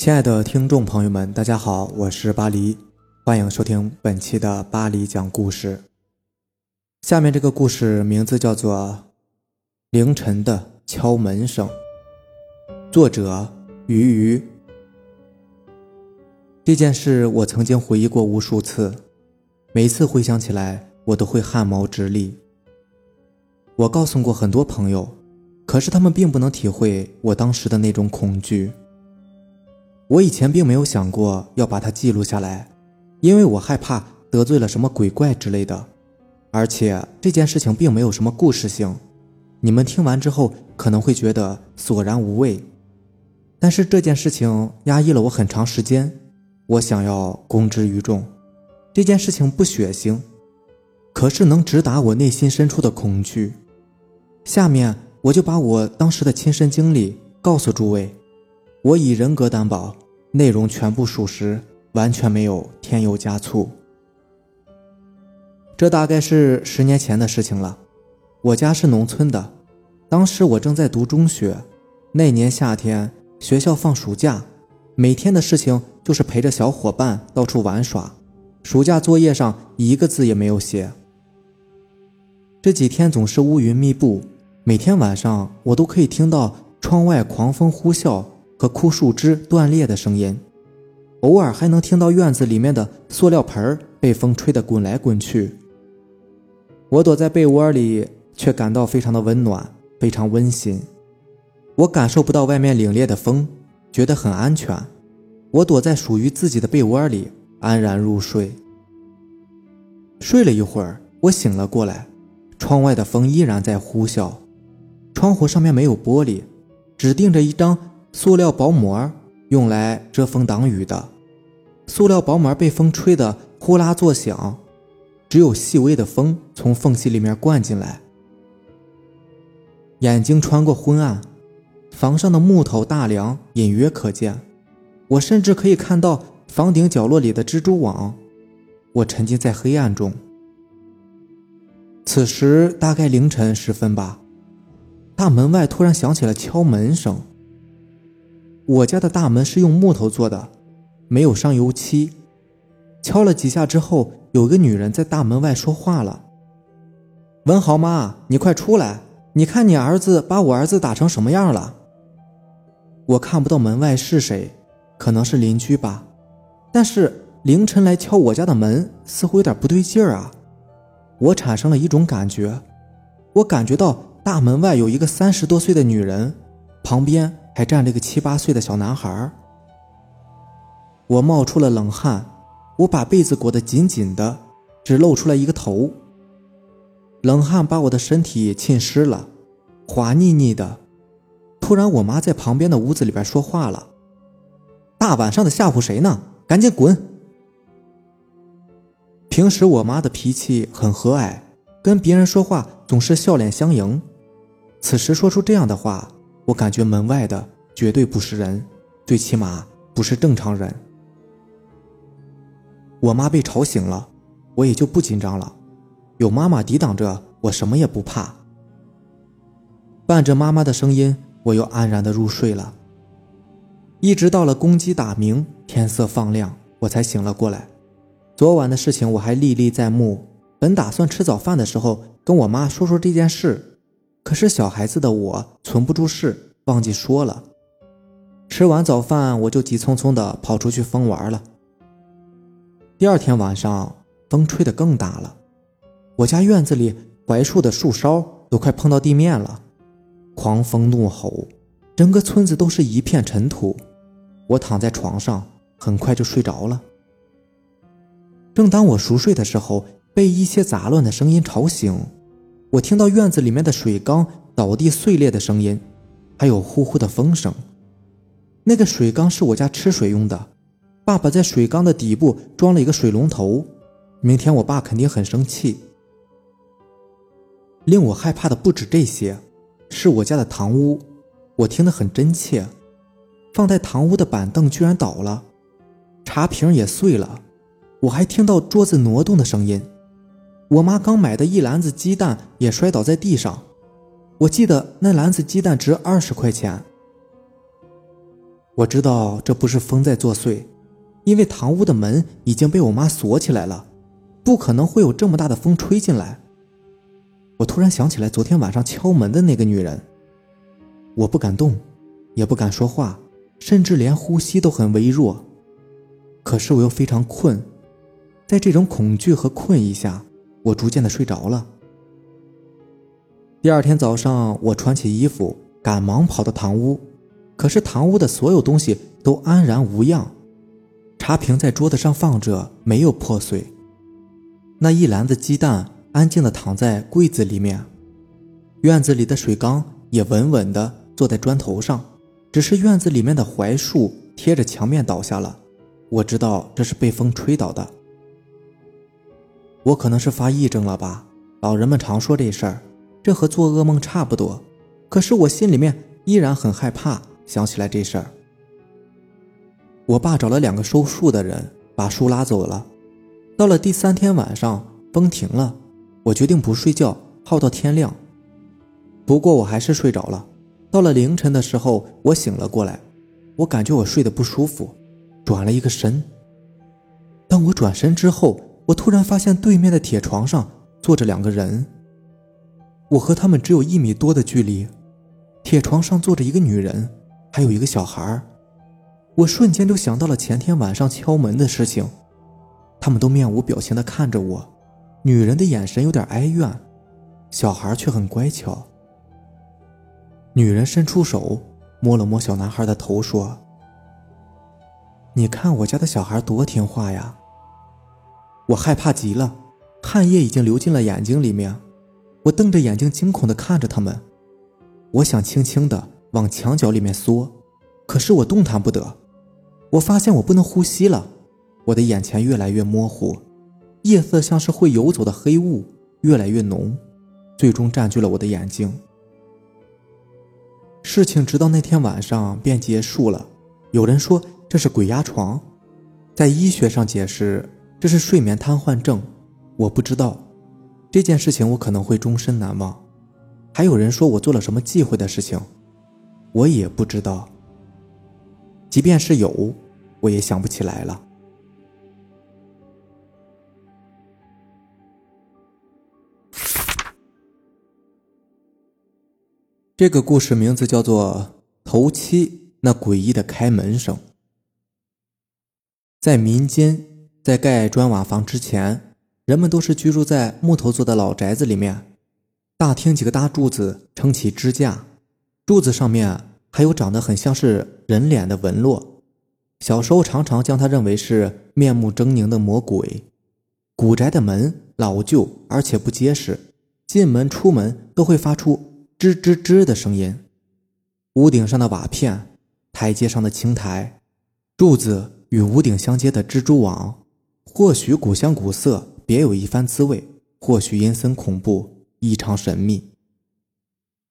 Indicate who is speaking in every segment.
Speaker 1: 亲爱的听众朋友们，大家好，我是巴黎，欢迎收听本期的巴黎讲故事。下面这个故事名字叫做《凌晨的敲门声》，作者鱼鱼。这件事我曾经回忆过无数次，每次回想起来，我都会汗毛直立。我告诉过很多朋友，可是他们并不能体会我当时的那种恐惧。我以前并没有想过要把它记录下来，因为我害怕得罪了什么鬼怪之类的，而且这件事情并没有什么故事性，你们听完之后可能会觉得索然无味。但是这件事情压抑了我很长时间，我想要公之于众。这件事情不血腥，可是能直达我内心深处的恐惧。下面我就把我当时的亲身经历告诉诸位。我以人格担保，内容全部属实，完全没有添油加醋。这大概是十年前的事情了。我家是农村的，当时我正在读中学。那年夏天，学校放暑假，每天的事情就是陪着小伙伴到处玩耍。暑假作业上一个字也没有写。这几天总是乌云密布，每天晚上我都可以听到窗外狂风呼啸。和枯树枝断裂的声音，偶尔还能听到院子里面的塑料盆被风吹得滚来滚去。我躲在被窝里，却感到非常的温暖，非常温馨。我感受不到外面凛冽的风，觉得很安全。我躲在属于自己的被窝里，安然入睡。睡了一会儿，我醒了过来，窗外的风依然在呼啸，窗户上面没有玻璃，只钉着一张。塑料薄膜用来遮风挡雨的，塑料薄膜被风吹得呼啦作响，只有细微的风从缝隙里面灌进来。眼睛穿过昏暗，房上的木头大梁隐约可见，我甚至可以看到房顶角落里的蜘蛛网。我沉浸在黑暗中。此时大概凌晨时分吧，大门外突然响起了敲门声。我家的大门是用木头做的，没有上油漆。敲了几下之后，有个女人在大门外说话了：“文豪妈，你快出来！你看你儿子把我儿子打成什么样了？”我看不到门外是谁，可能是邻居吧。但是凌晨来敲我家的门，似乎有点不对劲儿啊！我产生了一种感觉，我感觉到大门外有一个三十多岁的女人，旁边。还站着个七八岁的小男孩。我冒出了冷汗，我把被子裹得紧紧的，只露出了一个头。冷汗把我的身体也浸湿了，滑腻腻的。突然，我妈在旁边的屋子里边说话了：“大晚上的吓唬谁呢？赶紧滚！”平时我妈的脾气很和蔼，跟别人说话总是笑脸相迎。此时说出这样的话。我感觉门外的绝对不是人，最起码不是正常人。我妈被吵醒了，我也就不紧张了，有妈妈抵挡着，我什么也不怕。伴着妈妈的声音，我又安然的入睡了。一直到了公鸡打鸣，天色放亮，我才醒了过来。昨晚的事情我还历历在目，本打算吃早饭的时候跟我妈说说这件事。可是小孩子的我存不住事，忘记说了。吃完早饭，我就急匆匆地跑出去疯玩了。第二天晚上，风吹得更大了，我家院子里槐树的树梢都快碰到地面了，狂风怒吼，整个村子都是一片尘土。我躺在床上，很快就睡着了。正当我熟睡的时候，被一些杂乱的声音吵醒。我听到院子里面的水缸倒地碎裂的声音，还有呼呼的风声。那个水缸是我家吃水用的，爸爸在水缸的底部装了一个水龙头。明天我爸肯定很生气。令我害怕的不止这些，是我家的堂屋，我听得很真切。放在堂屋的板凳居然倒了，茶瓶也碎了，我还听到桌子挪动的声音。我妈刚买的一篮子鸡蛋也摔倒在地上，我记得那篮子鸡蛋值二十块钱。我知道这不是风在作祟，因为堂屋的门已经被我妈锁起来了，不可能会有这么大的风吹进来。我突然想起来昨天晚上敲门的那个女人，我不敢动，也不敢说话，甚至连呼吸都很微弱。可是我又非常困，在这种恐惧和困意下，我逐渐的睡着了。第二天早上，我穿起衣服，赶忙跑到堂屋，可是堂屋的所有东西都安然无恙，茶瓶在桌子上放着，没有破碎。那一篮子鸡蛋安静的躺在柜子里面，院子里的水缸也稳稳的坐在砖头上，只是院子里面的槐树贴着墙面倒下了。我知道这是被风吹倒的。我可能是发癔症了吧？老人们常说这事儿。这和做噩梦差不多，可是我心里面依然很害怕。想起来这事儿，我爸找了两个收树的人，把树拉走了。到了第三天晚上，风停了，我决定不睡觉，耗到天亮。不过我还是睡着了。到了凌晨的时候，我醒了过来，我感觉我睡得不舒服，转了一个身。当我转身之后，我突然发现对面的铁床上坐着两个人。我和他们只有一米多的距离，铁床上坐着一个女人，还有一个小孩我瞬间就想到了前天晚上敲门的事情，他们都面无表情地看着我，女人的眼神有点哀怨，小孩却很乖巧。女人伸出手摸了摸小男孩的头，说：“你看我家的小孩多听话呀。”我害怕极了，汗液已经流进了眼睛里面。我瞪着眼睛，惊恐地看着他们。我想轻轻地往墙角里面缩，可是我动弹不得。我发现我不能呼吸了，我的眼前越来越模糊，夜色像是会游走的黑雾，越来越浓，最终占据了我的眼睛。事情直到那天晚上便结束了。有人说这是鬼压床，在医学上解释这是睡眠瘫痪症，我不知道。这件事情我可能会终身难忘，还有人说我做了什么忌讳的事情，我也不知道。即便是有，我也想不起来了。这个故事名字叫做《头七那诡异的开门声》。在民间，在盖砖瓦房之前。人们都是居住在木头做的老宅子里面，大厅几个大柱子撑起支架，柱子上面还有长得很像是人脸的纹络。小时候常常将它认为是面目狰狞的魔鬼。古宅的门老旧而且不结实，进门出门都会发出吱吱吱的声音。屋顶上的瓦片，台阶上的青苔，柱子与屋顶相接的蜘蛛网，或许古香古色。别有一番滋味，或许阴森恐怖，异常神秘。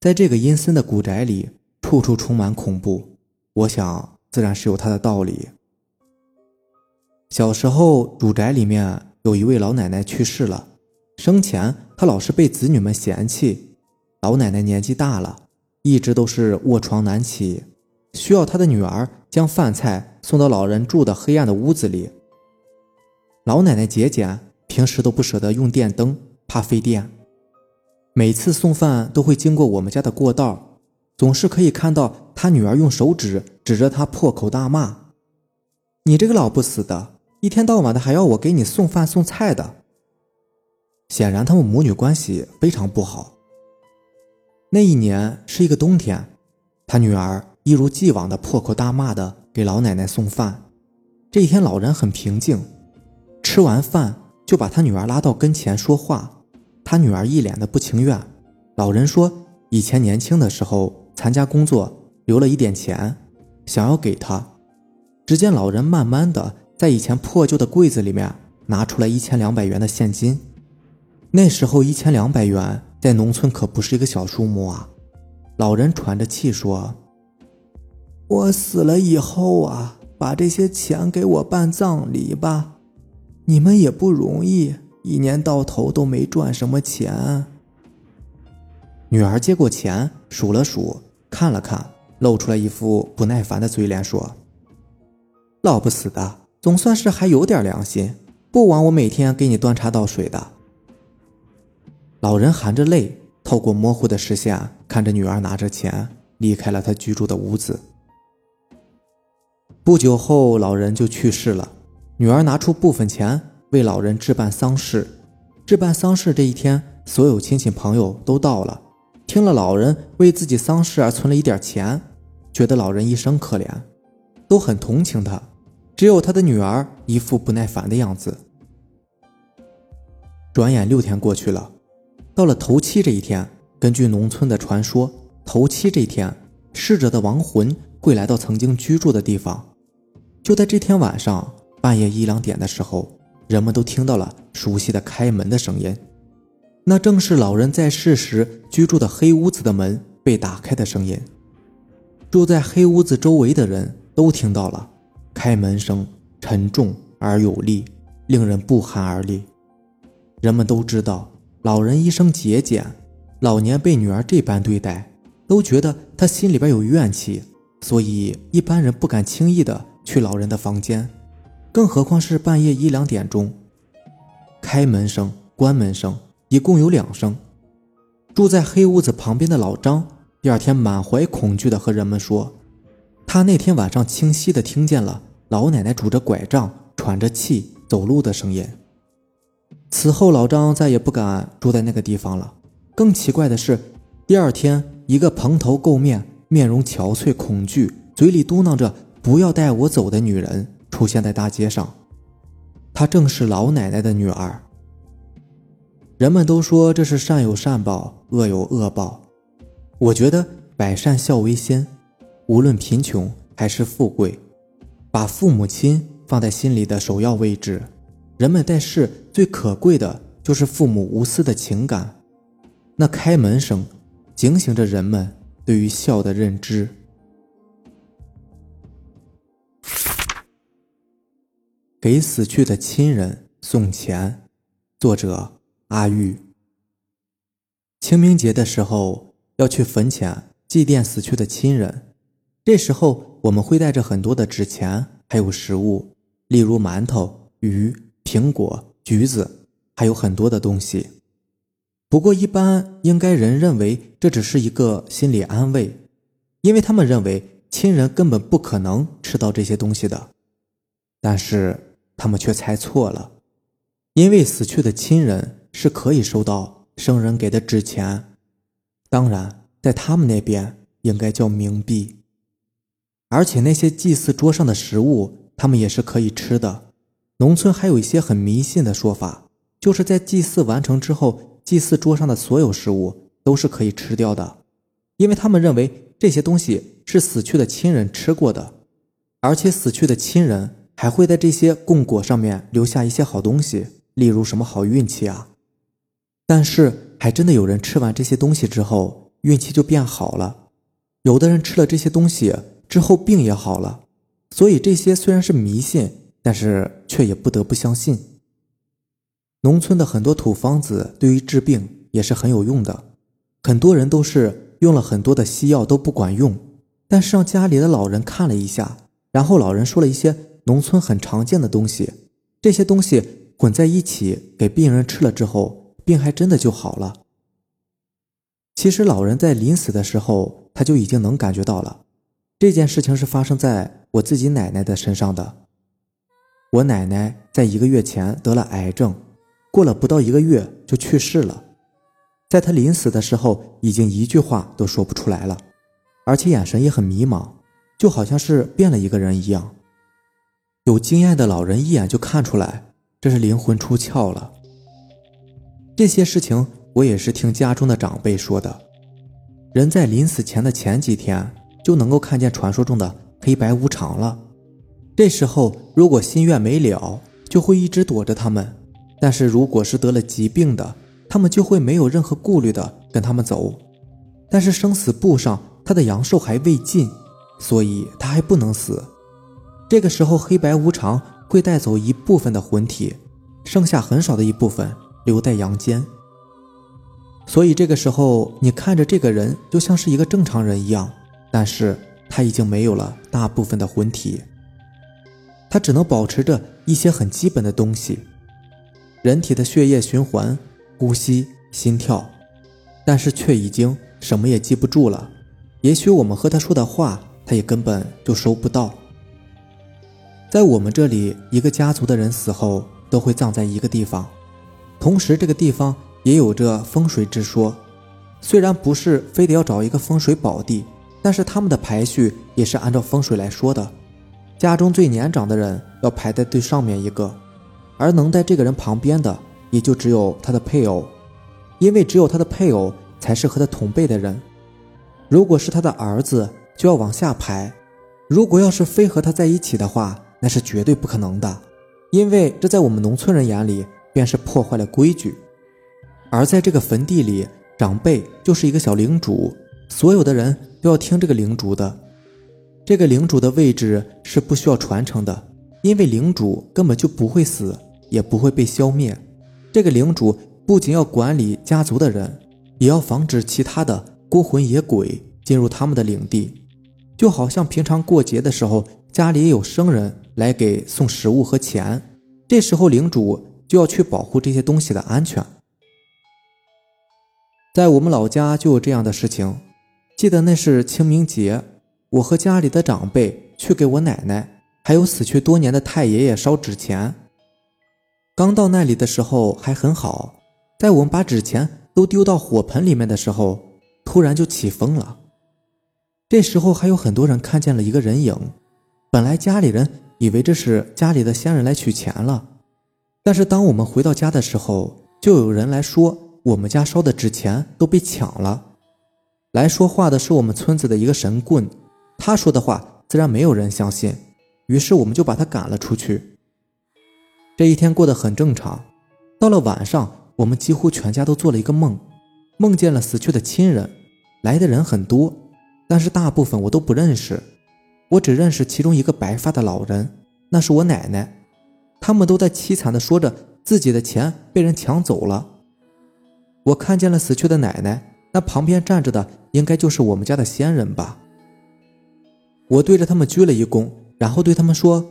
Speaker 1: 在这个阴森的古宅里，处处充满恐怖。我想，自然是有它的道理。小时候，主宅里面有一位老奶奶去世了，生前她老是被子女们嫌弃。老奶奶年纪大了，一直都是卧床难起，需要她的女儿将饭菜送到老人住的黑暗的屋子里。老奶奶节俭。平时都不舍得用电灯，怕费电。每次送饭都会经过我们家的过道，总是可以看到他女儿用手指指着他破口大骂：“你这个老不死的，一天到晚的还要我给你送饭送菜的。”显然他们母女关系非常不好。那一年是一个冬天，他女儿一如既往的破口大骂的给老奶奶送饭。这一天老人很平静，吃完饭。就把他女儿拉到跟前说话，他女儿一脸的不情愿。老人说，以前年轻的时候参加工作留了一点钱，想要给他。只见老人慢慢的在以前破旧的柜子里面拿出来一千两百元的现金。那时候一千两百元在农村可不是一个小数目啊。老人喘着气说：“我死了以后啊，把这些钱给我办葬礼吧。”你们也不容易，一年到头都没赚什么钱。女儿接过钱，数了数，看了看，露出了一副不耐烦的嘴脸，说：“老不死的，总算是还有点良心，不枉我每天给你端茶倒水的。”老人含着泪，透过模糊的视线看着女儿拿着钱离开了他居住的屋子。不久后，老人就去世了，女儿拿出部分钱为老人置办丧事。置办丧事这一天，所有亲戚朋友都到了。听了老人为自己丧事而存了一点钱，觉得老人一生可怜，都很同情他。只有他的女儿一副不耐烦的样子。转眼六天过去了，到了头七这一天，根据农村的传说，头七这一天，逝者的亡魂会来到曾经居住的地方。就在这天晚上半夜一两点的时候。人们都听到了熟悉的开门的声音，那正是老人在世时居住的黑屋子的门被打开的声音。住在黑屋子周围的人都听到了开门声，沉重而有力，令人不寒而栗。人们都知道老人一生节俭，老年被女儿这般对待，都觉得他心里边有怨气，所以一般人不敢轻易的去老人的房间。更何况是半夜一两点钟，开门声、关门声一共有两声。住在黑屋子旁边的老张，第二天满怀恐惧地和人们说，他那天晚上清晰地听见了老奶奶拄着拐杖、喘着气走路的声音。此后，老张再也不敢住在那个地方了。更奇怪的是，第二天，一个蓬头垢面、面容憔悴、恐惧、嘴里嘟囔着“不要带我走”的女人。出现在大街上，她正是老奶奶的女儿。人们都说这是善有善报，恶有恶报。我觉得百善孝为先，无论贫穷还是富贵，把父母亲放在心里的首要位置。人们在世最可贵的就是父母无私的情感。那开门声，警醒着人们对于孝的认知。给死去的亲人送钱，作者阿玉。清明节的时候要去坟前祭奠死去的亲人，这时候我们会带着很多的纸钱，还有食物，例如馒头、鱼、苹果、橘子，还有很多的东西。不过一般应该人认为这只是一个心理安慰，因为他们认为亲人根本不可能吃到这些东西的，但是。他们却猜错了，因为死去的亲人是可以收到生人给的纸钱，当然，在他们那边应该叫冥币。而且那些祭祀桌上的食物，他们也是可以吃的。农村还有一些很迷信的说法，就是在祭祀完成之后，祭祀桌上的所有食物都是可以吃掉的，因为他们认为这些东西是死去的亲人吃过的，而且死去的亲人。还会在这些供果上面留下一些好东西，例如什么好运气啊。但是还真的有人吃完这些东西之后运气就变好了，有的人吃了这些东西之后病也好了。所以这些虽然是迷信，但是却也不得不相信。农村的很多土方子对于治病也是很有用的，很多人都是用了很多的西药都不管用，但是让家里的老人看了一下，然后老人说了一些。农村很常见的东西，这些东西混在一起给病人吃了之后，病还真的就好了。其实老人在临死的时候，他就已经能感觉到了。这件事情是发生在我自己奶奶的身上的。我奶奶在一个月前得了癌症，过了不到一个月就去世了。在她临死的时候，已经一句话都说不出来了，而且眼神也很迷茫，就好像是变了一个人一样。有经验的老人一眼就看出来，这是灵魂出窍了。这些事情我也是听家中的长辈说的。人在临死前的前几天就能够看见传说中的黑白无常了。这时候如果心愿没了，就会一直躲着他们；但是如果是得了疾病的，他们就会没有任何顾虑的跟他们走。但是生死簿上他的阳寿还未尽，所以他还不能死。这个时候，黑白无常会带走一部分的魂体，剩下很少的一部分留在阳间。所以这个时候，你看着这个人就像是一个正常人一样，但是他已经没有了大部分的魂体，他只能保持着一些很基本的东西，人体的血液循环、呼吸、心跳，但是却已经什么也记不住了。也许我们和他说的话，他也根本就收不到。在我们这里，一个家族的人死后都会葬在一个地方，同时这个地方也有着风水之说。虽然不是非得要找一个风水宝地，但是他们的排序也是按照风水来说的。家中最年长的人要排在最上面一个，而能在这个人旁边的也就只有他的配偶，因为只有他的配偶才是和他同辈的人。如果是他的儿子，就要往下排；如果要是非和他在一起的话，那是绝对不可能的，因为这在我们农村人眼里便是破坏了规矩。而在这个坟地里，长辈就是一个小领主，所有的人都要听这个领主的。这个领主的位置是不需要传承的，因为领主根本就不会死，也不会被消灭。这个领主不仅要管理家族的人，也要防止其他的孤魂野鬼进入他们的领地。就好像平常过节的时候，家里也有生人来给送食物和钱，这时候领主就要去保护这些东西的安全。在我们老家就有这样的事情，记得那是清明节，我和家里的长辈去给我奶奶还有死去多年的太爷爷烧纸钱。刚到那里的时候还很好，在我们把纸钱都丢到火盆里面的时候，突然就起风了。这时候还有很多人看见了一个人影，本来家里人以为这是家里的先人来取钱了，但是当我们回到家的时候，就有人来说。我们家烧的纸钱都被抢了。来说话的是我们村子的一个神棍，他说的话自然没有人相信，于是我们就把他赶了出去。这一天过得很正常。到了晚上，我们几乎全家都做了一个梦，梦见了死去的亲人。来的人很多，但是大部分我都不认识，我只认识其中一个白发的老人，那是我奶奶。他们都在凄惨地说着自己的钱被人抢走了。我看见了死去的奶奶，那旁边站着的应该就是我们家的先人吧。我对着他们鞠了一躬，然后对他们说：“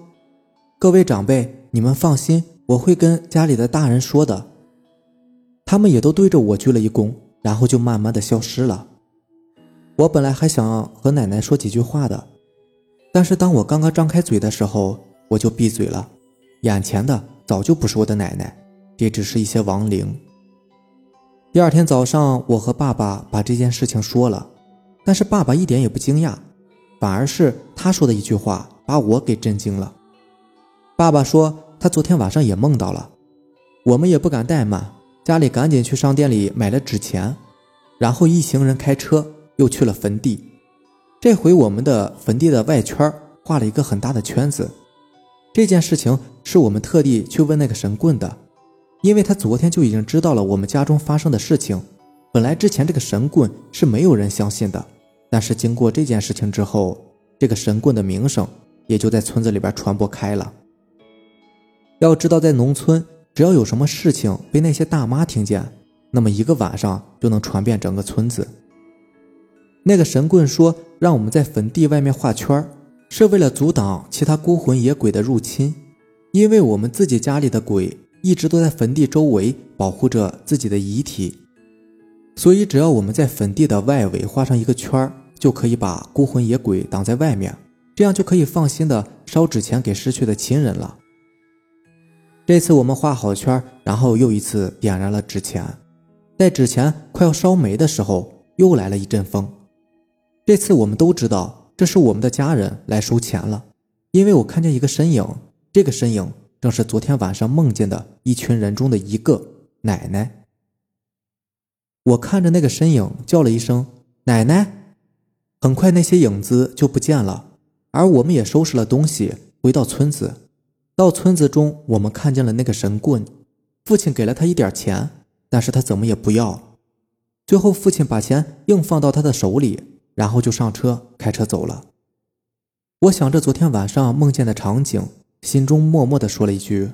Speaker 1: 各位长辈，你们放心，我会跟家里的大人说的。”他们也都对着我鞠了一躬，然后就慢慢的消失了。我本来还想和奶奶说几句话的，但是当我刚刚张开嘴的时候，我就闭嘴了。眼前的早就不是我的奶奶，这只是一些亡灵。第二天早上，我和爸爸把这件事情说了，但是爸爸一点也不惊讶，反而是他说的一句话把我给震惊了。爸爸说他昨天晚上也梦到了，我们也不敢怠慢，家里赶紧去商店里买了纸钱，然后一行人开车又去了坟地。这回我们的坟地的外圈画了一个很大的圈子。这件事情是我们特地去问那个神棍的。因为他昨天就已经知道了我们家中发生的事情，本来之前这个神棍是没有人相信的，但是经过这件事情之后，这个神棍的名声也就在村子里边传播开了。要知道，在农村，只要有什么事情被那些大妈听见，那么一个晚上就能传遍整个村子。那个神棍说，让我们在坟地外面画圈是为了阻挡其他孤魂野鬼的入侵，因为我们自己家里的鬼。一直都在坟地周围保护着自己的遗体，所以只要我们在坟地的外围画上一个圈就可以把孤魂野鬼挡在外面，这样就可以放心的烧纸钱给失去的亲人了。这次我们画好圈，然后又一次点燃了纸钱，在纸钱快要烧没的时候，又来了一阵风。这次我们都知道这是我们的家人来收钱了，因为我看见一个身影，这个身影。正是昨天晚上梦见的一群人中的一个奶奶。我看着那个身影，叫了一声“奶奶”，很快那些影子就不见了，而我们也收拾了东西，回到村子。到村子中，我们看见了那个神棍，父亲给了他一点钱，但是他怎么也不要。最后，父亲把钱硬放到他的手里，然后就上车开车走了。我想着昨天晚上梦见的场景。心中默默地说了一句：“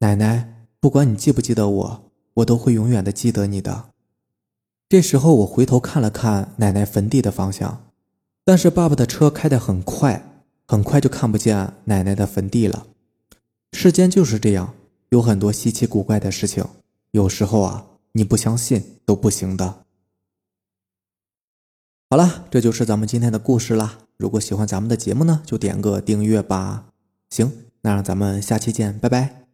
Speaker 1: 奶奶，不管你记不记得我，我都会永远的记得你的。”这时候，我回头看了看奶奶坟地的方向，但是爸爸的车开得很快，很快就看不见奶奶的坟地了。世间就是这样，有很多稀奇古怪的事情，有时候啊，你不相信都不行的。好了，这就是咱们今天的故事啦。如果喜欢咱们的节目呢，就点个订阅吧。行，那让咱们下期见，拜拜。